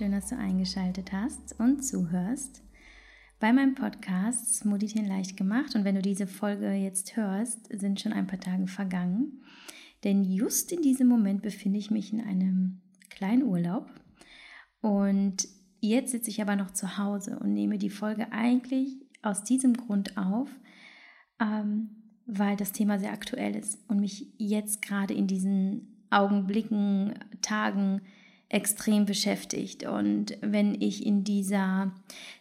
Schön, dass du eingeschaltet hast und zuhörst bei meinem Podcast Meditieren leicht gemacht. Und wenn du diese Folge jetzt hörst, sind schon ein paar Tage vergangen. Denn just in diesem Moment befinde ich mich in einem kleinen Urlaub. Und jetzt sitze ich aber noch zu Hause und nehme die Folge eigentlich aus diesem Grund auf, ähm, weil das Thema sehr aktuell ist und mich jetzt gerade in diesen Augenblicken, Tagen extrem beschäftigt. Und wenn ich in dieser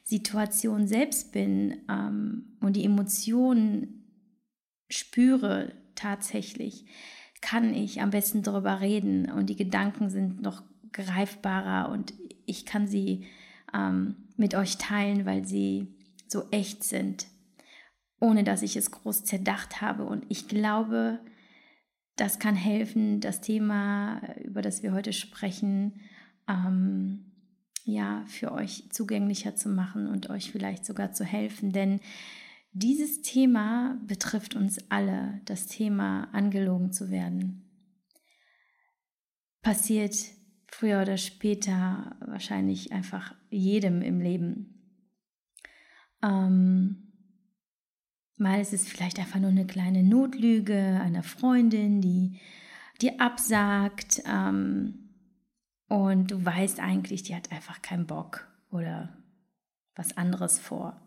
Situation selbst bin ähm, und die Emotionen spüre tatsächlich, kann ich am besten darüber reden und die Gedanken sind noch greifbarer und ich kann sie ähm, mit euch teilen, weil sie so echt sind, ohne dass ich es groß zerdacht habe. Und ich glaube, das kann helfen, das Thema, über das wir heute sprechen, ähm, ja, für euch zugänglicher zu machen und euch vielleicht sogar zu helfen. Denn dieses Thema betrifft uns alle, das Thema angelogen zu werden. Passiert früher oder später wahrscheinlich einfach jedem im Leben. Ähm, mal ist es vielleicht einfach nur eine kleine Notlüge einer Freundin, die dir absagt ähm, und du weißt eigentlich, die hat einfach keinen Bock oder was anderes vor.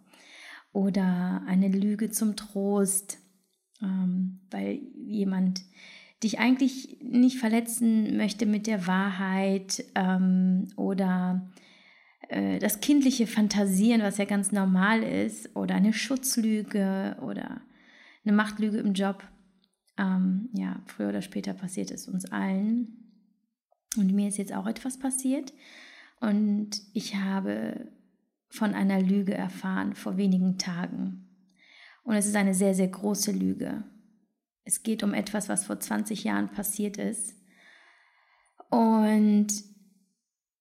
Oder eine Lüge zum Trost, ähm, weil jemand dich eigentlich nicht verletzen möchte mit der Wahrheit ähm, oder das kindliche Fantasieren, was ja ganz normal ist, oder eine Schutzlüge oder eine Machtlüge im Job. Ähm, ja, früher oder später passiert es uns allen. Und mir ist jetzt auch etwas passiert. Und ich habe von einer Lüge erfahren vor wenigen Tagen. Und es ist eine sehr, sehr große Lüge. Es geht um etwas, was vor 20 Jahren passiert ist. Und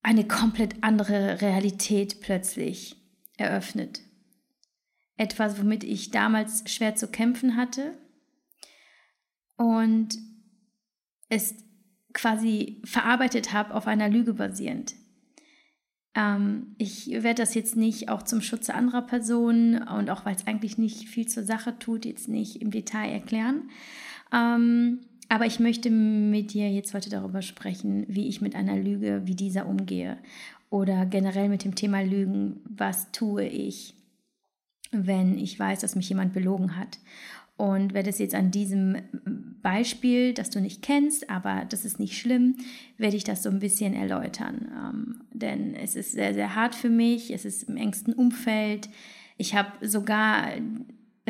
eine komplett andere Realität plötzlich eröffnet. Etwas, womit ich damals schwer zu kämpfen hatte und es quasi verarbeitet habe auf einer Lüge basierend. Ähm, ich werde das jetzt nicht auch zum Schutze anderer Personen und auch weil es eigentlich nicht viel zur Sache tut, jetzt nicht im Detail erklären. Ähm, aber ich möchte mit dir jetzt heute darüber sprechen, wie ich mit einer Lüge wie dieser umgehe. Oder generell mit dem Thema Lügen. Was tue ich, wenn ich weiß, dass mich jemand belogen hat? Und werde es jetzt an diesem Beispiel, das du nicht kennst, aber das ist nicht schlimm, werde ich das so ein bisschen erläutern. Ähm, denn es ist sehr, sehr hart für mich, es ist im engsten Umfeld. Ich habe sogar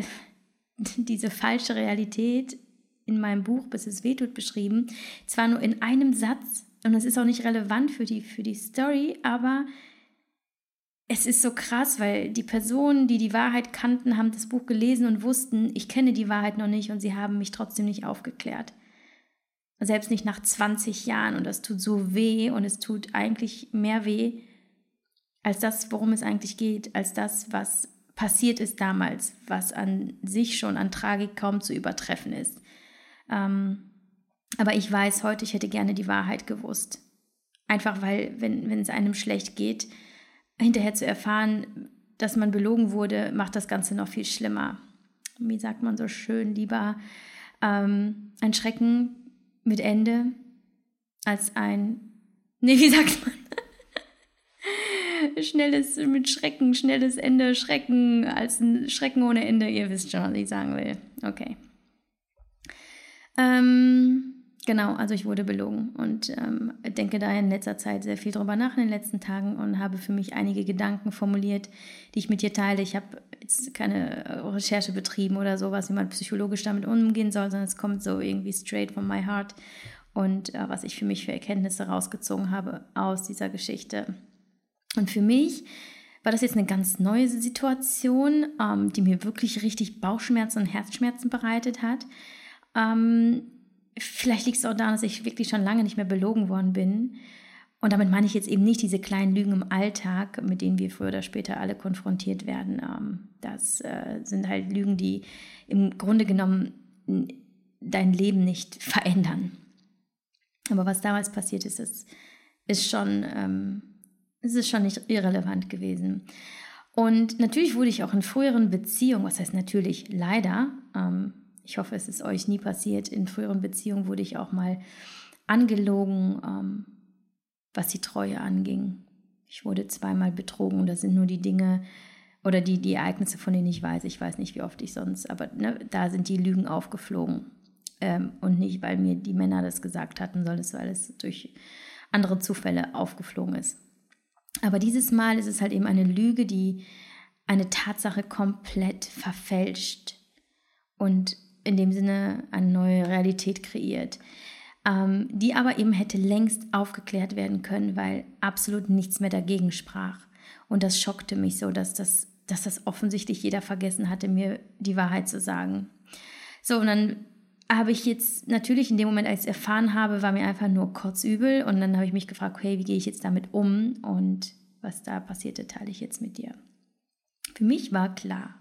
diese falsche Realität in meinem Buch Bis es wehtut beschrieben, zwar nur in einem Satz und es ist auch nicht relevant für die, für die Story, aber es ist so krass, weil die Personen, die die Wahrheit kannten, haben das Buch gelesen und wussten, ich kenne die Wahrheit noch nicht und sie haben mich trotzdem nicht aufgeklärt. Selbst nicht nach 20 Jahren und das tut so weh und es tut eigentlich mehr weh als das, worum es eigentlich geht, als das, was passiert ist damals, was an sich schon an Tragik kaum zu übertreffen ist. Ähm, aber ich weiß heute, ich hätte gerne die Wahrheit gewusst. Einfach weil, wenn, es einem schlecht geht, hinterher zu erfahren, dass man belogen wurde, macht das Ganze noch viel schlimmer. Wie sagt man so schön, lieber ähm, ein Schrecken mit Ende als ein, nee, wie sagt man? schnelles mit Schrecken, schnelles Ende, Schrecken als ein Schrecken ohne Ende. Ihr wisst schon, was ich sagen will. Okay. Ähm, genau, also ich wurde belogen und ähm, denke da in letzter Zeit sehr viel drüber nach in den letzten Tagen und habe für mich einige Gedanken formuliert, die ich mit dir teile. Ich habe jetzt keine Recherche betrieben oder sowas, wie man psychologisch damit umgehen soll, sondern es kommt so irgendwie straight from my heart und äh, was ich für mich für Erkenntnisse rausgezogen habe aus dieser Geschichte. Und für mich war das jetzt eine ganz neue Situation, ähm, die mir wirklich richtig Bauchschmerzen und Herzschmerzen bereitet hat. Ähm, vielleicht liegt es auch daran, dass ich wirklich schon lange nicht mehr belogen worden bin. Und damit meine ich jetzt eben nicht diese kleinen Lügen im Alltag, mit denen wir früher oder später alle konfrontiert werden. Ähm, das äh, sind halt Lügen, die im Grunde genommen dein Leben nicht verändern. Aber was damals passiert ist, ist, ist schon ähm, ist schon nicht irrelevant gewesen. Und natürlich wurde ich auch in früheren Beziehungen, was heißt natürlich leider, ähm, ich hoffe, es ist euch nie passiert, in früheren Beziehungen wurde ich auch mal angelogen, ähm, was die Treue anging. Ich wurde zweimal betrogen das sind nur die Dinge oder die, die Ereignisse, von denen ich weiß. Ich weiß nicht, wie oft ich sonst, aber ne, da sind die Lügen aufgeflogen. Ähm, und nicht, weil mir die Männer das gesagt hatten, sondern es, weil es durch andere Zufälle aufgeflogen ist. Aber dieses Mal ist es halt eben eine Lüge, die eine Tatsache komplett verfälscht und in dem Sinne eine neue Realität kreiert, ähm, die aber eben hätte längst aufgeklärt werden können, weil absolut nichts mehr dagegen sprach. Und das schockte mich so, dass das, dass das offensichtlich jeder vergessen hatte, mir die Wahrheit zu sagen. So, und dann habe ich jetzt natürlich in dem Moment, als ich es erfahren habe, war mir einfach nur kurz übel und dann habe ich mich gefragt, okay, wie gehe ich jetzt damit um und was da passierte, teile ich jetzt mit dir. Für mich war klar,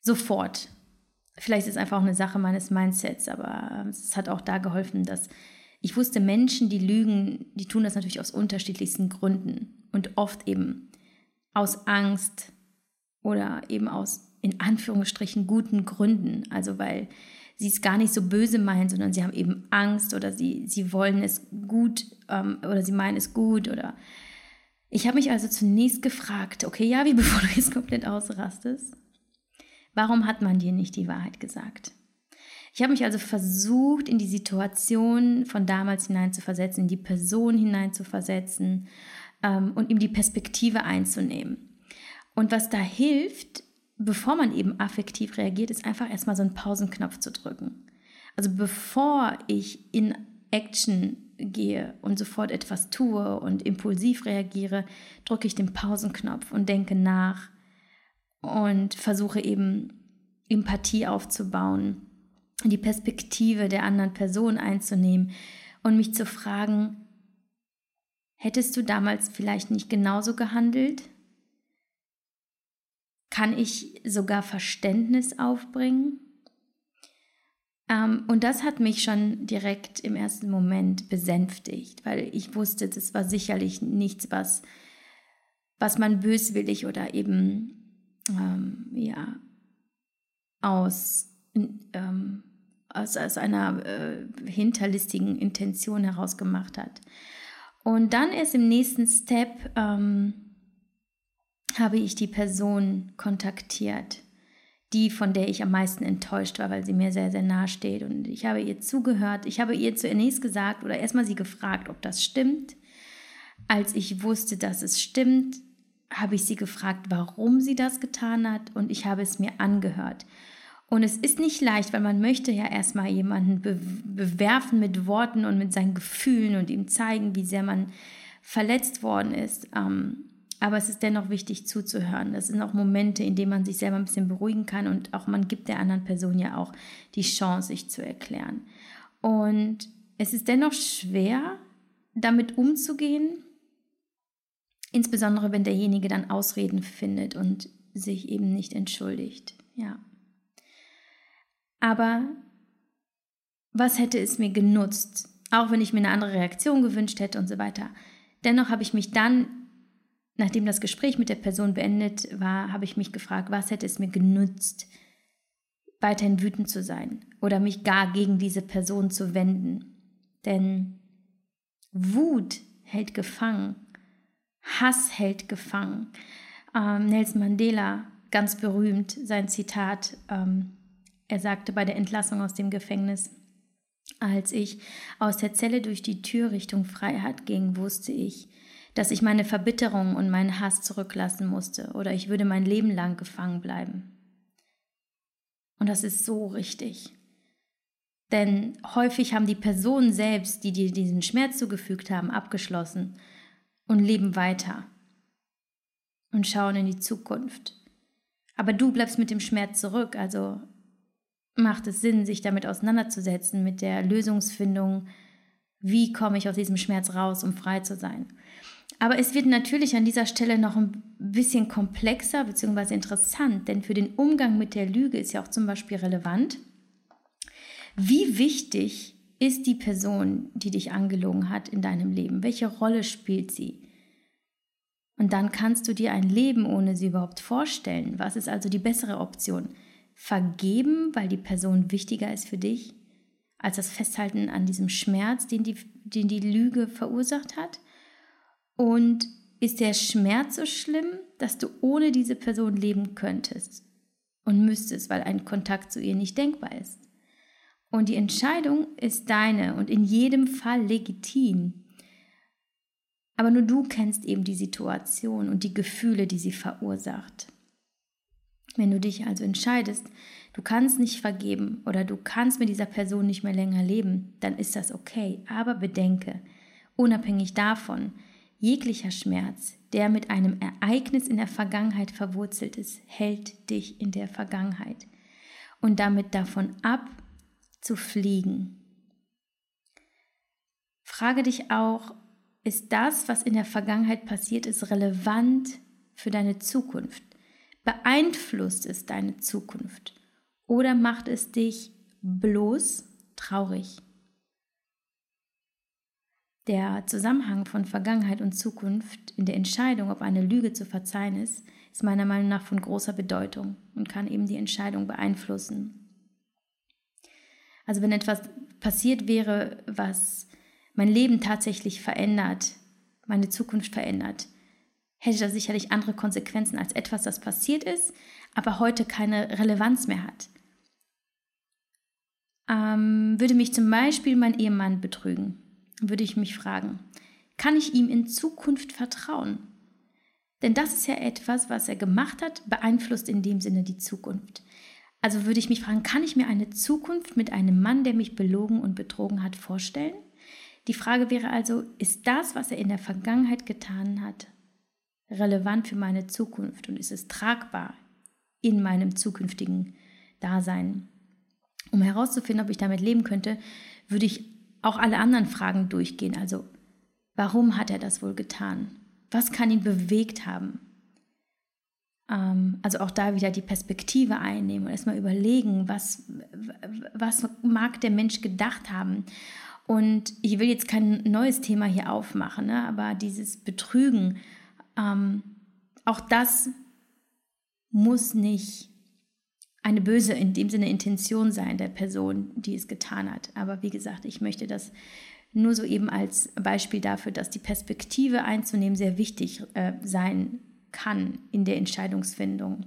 sofort, vielleicht ist es einfach auch eine Sache meines Mindsets, aber es hat auch da geholfen, dass ich wusste, Menschen, die lügen, die tun das natürlich aus unterschiedlichsten Gründen. Und oft eben aus Angst oder eben aus in Anführungsstrichen guten Gründen, also weil sie es gar nicht so böse meinen, sondern sie haben eben Angst oder sie, sie wollen es gut ähm, oder sie meinen es gut oder ich habe mich also zunächst gefragt, okay, ja, wie bevor du jetzt komplett ausrastest, warum hat man dir nicht die Wahrheit gesagt? Ich habe mich also versucht, in die Situation von damals hineinzuversetzen, in die Person hineinzuversetzen ähm, und ihm die Perspektive einzunehmen. Und was da hilft, bevor man eben affektiv reagiert, ist einfach erstmal so einen Pausenknopf zu drücken. Also bevor ich in Action gehe und sofort etwas tue und impulsiv reagiere, drücke ich den Pausenknopf und denke nach und versuche eben Empathie aufzubauen, die Perspektive der anderen Person einzunehmen und mich zu fragen, hättest du damals vielleicht nicht genauso gehandelt? kann ich sogar Verständnis aufbringen. Ähm, und das hat mich schon direkt im ersten Moment besänftigt, weil ich wusste, das war sicherlich nichts, was, was man böswillig oder eben ähm, ja, aus, ähm, aus, aus einer äh, hinterlistigen Intention heraus gemacht hat. Und dann erst im nächsten Step ähm, habe ich die Person kontaktiert, die, von der ich am meisten enttäuscht war, weil sie mir sehr, sehr nahe steht. Und ich habe ihr zugehört. Ich habe ihr zunächst gesagt oder erstmal sie gefragt, ob das stimmt. Als ich wusste, dass es stimmt, habe ich sie gefragt, warum sie das getan hat und ich habe es mir angehört. Und es ist nicht leicht, weil man möchte ja erstmal jemanden be bewerfen mit Worten und mit seinen Gefühlen und ihm zeigen, wie sehr man verletzt worden ist. Ähm, aber es ist dennoch wichtig zuzuhören. Das sind auch Momente, in denen man sich selber ein bisschen beruhigen kann und auch man gibt der anderen Person ja auch die Chance, sich zu erklären. Und es ist dennoch schwer, damit umzugehen, insbesondere wenn derjenige dann Ausreden findet und sich eben nicht entschuldigt. Ja. Aber was hätte es mir genutzt, auch wenn ich mir eine andere Reaktion gewünscht hätte und so weiter. Dennoch habe ich mich dann Nachdem das Gespräch mit der Person beendet war, habe ich mich gefragt, was hätte es mir genützt, weiterhin wütend zu sein oder mich gar gegen diese Person zu wenden. Denn Wut hält gefangen, Hass hält gefangen. Ähm, Nelson Mandela, ganz berühmt, sein Zitat, ähm, er sagte bei der Entlassung aus dem Gefängnis, als ich aus der Zelle durch die Tür Richtung Freiheit ging, wusste ich, dass ich meine Verbitterung und meinen Hass zurücklassen musste oder ich würde mein Leben lang gefangen bleiben. Und das ist so richtig. Denn häufig haben die Personen selbst, die dir diesen Schmerz zugefügt haben, abgeschlossen und leben weiter und schauen in die Zukunft. Aber du bleibst mit dem Schmerz zurück, also macht es Sinn, sich damit auseinanderzusetzen, mit der Lösungsfindung, wie komme ich aus diesem Schmerz raus, um frei zu sein. Aber es wird natürlich an dieser Stelle noch ein bisschen komplexer bzw. interessant, denn für den Umgang mit der Lüge ist ja auch zum Beispiel relevant, wie wichtig ist die Person, die dich angelogen hat in deinem Leben? Welche Rolle spielt sie? Und dann kannst du dir ein Leben ohne sie überhaupt vorstellen. Was ist also die bessere Option? Vergeben, weil die Person wichtiger ist für dich, als das Festhalten an diesem Schmerz, den die, den die Lüge verursacht hat? Und ist der Schmerz so schlimm, dass du ohne diese Person leben könntest und müsstest, weil ein Kontakt zu ihr nicht denkbar ist? Und die Entscheidung ist deine und in jedem Fall legitim. Aber nur du kennst eben die Situation und die Gefühle, die sie verursacht. Wenn du dich also entscheidest, du kannst nicht vergeben oder du kannst mit dieser Person nicht mehr länger leben, dann ist das okay. Aber bedenke, unabhängig davon, jeglicher Schmerz, der mit einem Ereignis in der Vergangenheit verwurzelt ist, hält dich in der Vergangenheit und damit davon ab, zu fliegen. Frage dich auch, ist das, was in der Vergangenheit passiert ist, relevant für deine Zukunft? Beeinflusst es deine Zukunft? Oder macht es dich bloß traurig? Der Zusammenhang von Vergangenheit und Zukunft in der Entscheidung, ob eine Lüge zu verzeihen ist, ist meiner Meinung nach von großer Bedeutung und kann eben die Entscheidung beeinflussen. Also wenn etwas passiert wäre, was mein Leben tatsächlich verändert, meine Zukunft verändert, hätte das sicherlich andere Konsequenzen als etwas, das passiert ist, aber heute keine Relevanz mehr hat. Ähm, würde mich zum Beispiel mein Ehemann betrügen, würde ich mich fragen, kann ich ihm in Zukunft vertrauen? Denn das ist ja etwas, was er gemacht hat, beeinflusst in dem Sinne die Zukunft. Also würde ich mich fragen, kann ich mir eine Zukunft mit einem Mann, der mich belogen und betrogen hat, vorstellen? Die Frage wäre also, ist das, was er in der Vergangenheit getan hat, relevant für meine Zukunft und ist es tragbar in meinem zukünftigen Dasein? Um herauszufinden, ob ich damit leben könnte, würde ich auch alle anderen Fragen durchgehen. Also, warum hat er das wohl getan? Was kann ihn bewegt haben? Ähm, also auch da wieder die Perspektive einnehmen und erstmal überlegen, was, was mag der Mensch gedacht haben. Und ich will jetzt kein neues Thema hier aufmachen, ne? aber dieses Betrügen, ähm, auch das muss nicht eine böse, in dem Sinne Intention sein der Person, die es getan hat. Aber wie gesagt, ich möchte das nur so eben als Beispiel dafür, dass die Perspektive einzunehmen sehr wichtig äh, sein kann in der Entscheidungsfindung.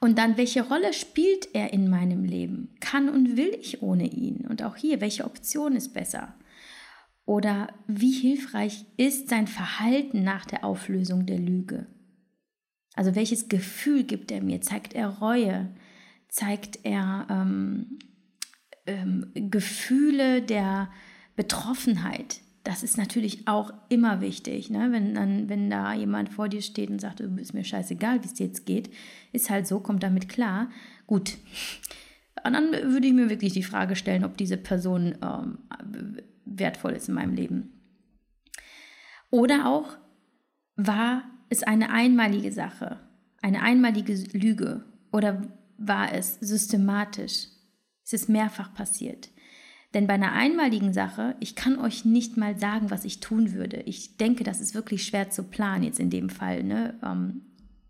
Und dann, welche Rolle spielt er in meinem Leben? Kann und will ich ohne ihn? Und auch hier, welche Option ist besser? Oder wie hilfreich ist sein Verhalten nach der Auflösung der Lüge? Also welches Gefühl gibt er mir? Zeigt er Reue? Zeigt er ähm, ähm, Gefühle der Betroffenheit? Das ist natürlich auch immer wichtig, ne? wenn, dann, wenn da jemand vor dir steht und sagt, ist mir scheißegal, wie es dir jetzt geht, ist halt so, kommt damit klar. Gut, und dann würde ich mir wirklich die Frage stellen, ob diese Person ähm, wertvoll ist in meinem Leben. Oder auch, war es eine einmalige Sache, eine einmalige Lüge oder war es systematisch? Es ist mehrfach passiert. Denn bei einer einmaligen Sache, ich kann euch nicht mal sagen, was ich tun würde. Ich denke, das ist wirklich schwer zu planen, jetzt in dem Fall, ne? Ähm,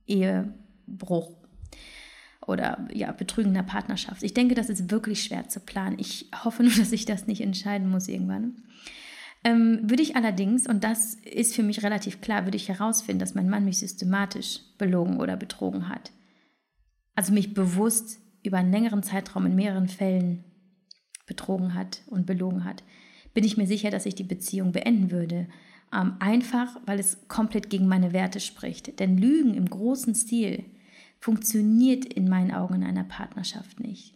Ehebruch oder ja, betrügender Partnerschaft. Ich denke, das ist wirklich schwer zu planen. Ich hoffe nur, dass ich das nicht entscheiden muss irgendwann. Ähm, würde ich allerdings, und das ist für mich relativ klar, würde ich herausfinden, dass mein Mann mich systematisch belogen oder betrogen hat. Also mich bewusst über einen längeren Zeitraum in mehreren Fällen betrogen hat und belogen hat, bin ich mir sicher, dass ich die Beziehung beenden würde. Ähm, einfach, weil es komplett gegen meine Werte spricht. Denn Lügen im großen Stil funktioniert in meinen Augen in einer Partnerschaft nicht.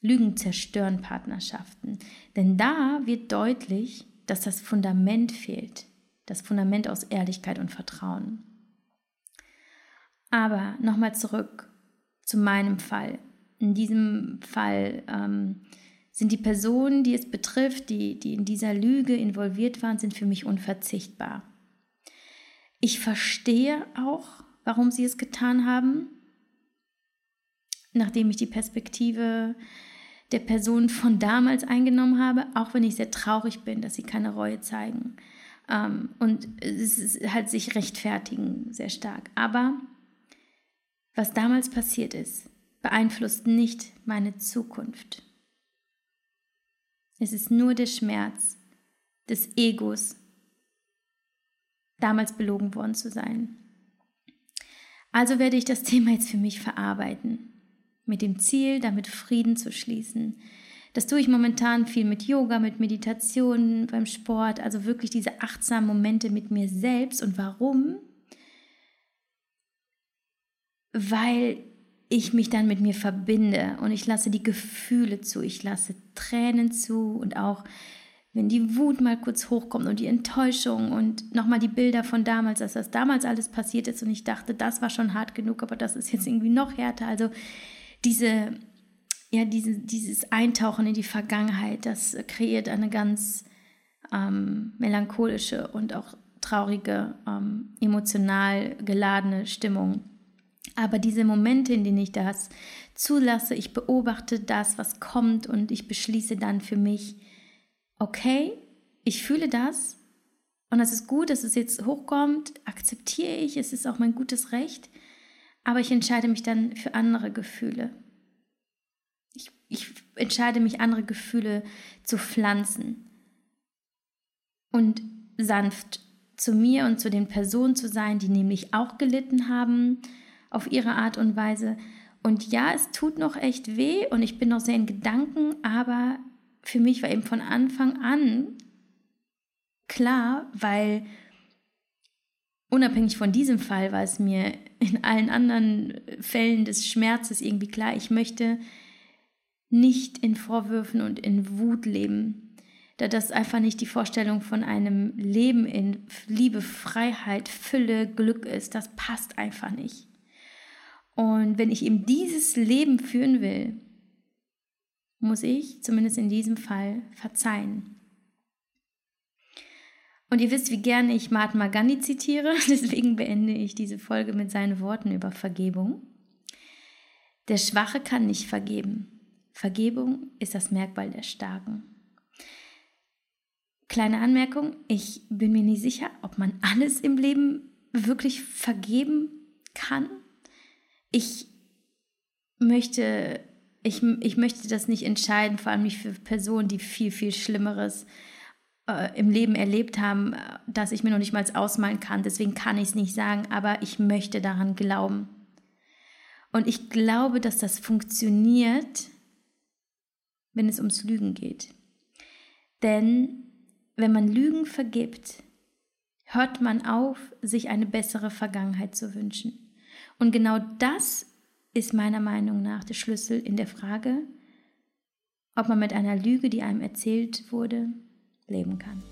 Lügen zerstören Partnerschaften. Denn da wird deutlich, dass das Fundament fehlt. Das Fundament aus Ehrlichkeit und Vertrauen. Aber nochmal zurück zu meinem Fall. In diesem Fall ähm, sind die Personen, die es betrifft, die, die in dieser Lüge involviert waren, sind für mich unverzichtbar. Ich verstehe auch, warum sie es getan haben, nachdem ich die Perspektive der Person von damals eingenommen habe, auch wenn ich sehr traurig bin, dass sie keine Reue zeigen. Ähm, und es ist halt sich rechtfertigen sehr stark. Aber was damals passiert ist, beeinflusst nicht meine Zukunft. Es ist nur der Schmerz des Egos, damals belogen worden zu sein. Also werde ich das Thema jetzt für mich verarbeiten, mit dem Ziel, damit Frieden zu schließen. Das tue ich momentan viel mit Yoga, mit Meditation, beim Sport, also wirklich diese achtsamen Momente mit mir selbst. Und warum? Weil ich mich dann mit mir verbinde und ich lasse die Gefühle zu, ich lasse Tränen zu und auch wenn die Wut mal kurz hochkommt und die Enttäuschung und nochmal die Bilder von damals, dass das damals alles passiert ist und ich dachte, das war schon hart genug, aber das ist jetzt irgendwie noch härter. Also diese, ja, diese, dieses Eintauchen in die Vergangenheit, das kreiert eine ganz ähm, melancholische und auch traurige, ähm, emotional geladene Stimmung. Aber diese Momente, in denen ich das zulasse, ich beobachte das, was kommt und ich beschließe dann für mich, okay, ich fühle das und es ist gut, dass es jetzt hochkommt, akzeptiere ich, es ist auch mein gutes Recht, aber ich entscheide mich dann für andere Gefühle. Ich, ich entscheide mich, andere Gefühle zu pflanzen und sanft zu mir und zu den Personen zu sein, die nämlich auch gelitten haben auf ihre Art und Weise. Und ja, es tut noch echt weh und ich bin noch sehr in Gedanken, aber für mich war eben von Anfang an klar, weil unabhängig von diesem Fall war es mir in allen anderen Fällen des Schmerzes irgendwie klar, ich möchte nicht in Vorwürfen und in Wut leben, da das einfach nicht die Vorstellung von einem Leben in Liebe, Freiheit, Fülle, Glück ist. Das passt einfach nicht. Und wenn ich eben dieses Leben führen will, muss ich, zumindest in diesem Fall, verzeihen. Und ihr wisst, wie gerne ich Mahatma Gandhi zitiere, deswegen beende ich diese Folge mit seinen Worten über Vergebung. Der Schwache kann nicht vergeben. Vergebung ist das Merkmal der Starken. Kleine Anmerkung, ich bin mir nicht sicher, ob man alles im Leben wirklich vergeben kann. Ich möchte ich, ich möchte das nicht entscheiden, vor allem nicht für Personen, die viel, viel Schlimmeres äh, im Leben erlebt haben, äh, dass ich mir noch nicht mal ausmalen kann. Deswegen kann ich es nicht sagen, aber ich möchte daran glauben. Und ich glaube, dass das funktioniert, wenn es ums Lügen geht. Denn wenn man Lügen vergibt, hört man auf, sich eine bessere Vergangenheit zu wünschen. Und genau das ist meiner Meinung nach der Schlüssel in der Frage, ob man mit einer Lüge, die einem erzählt wurde, leben kann.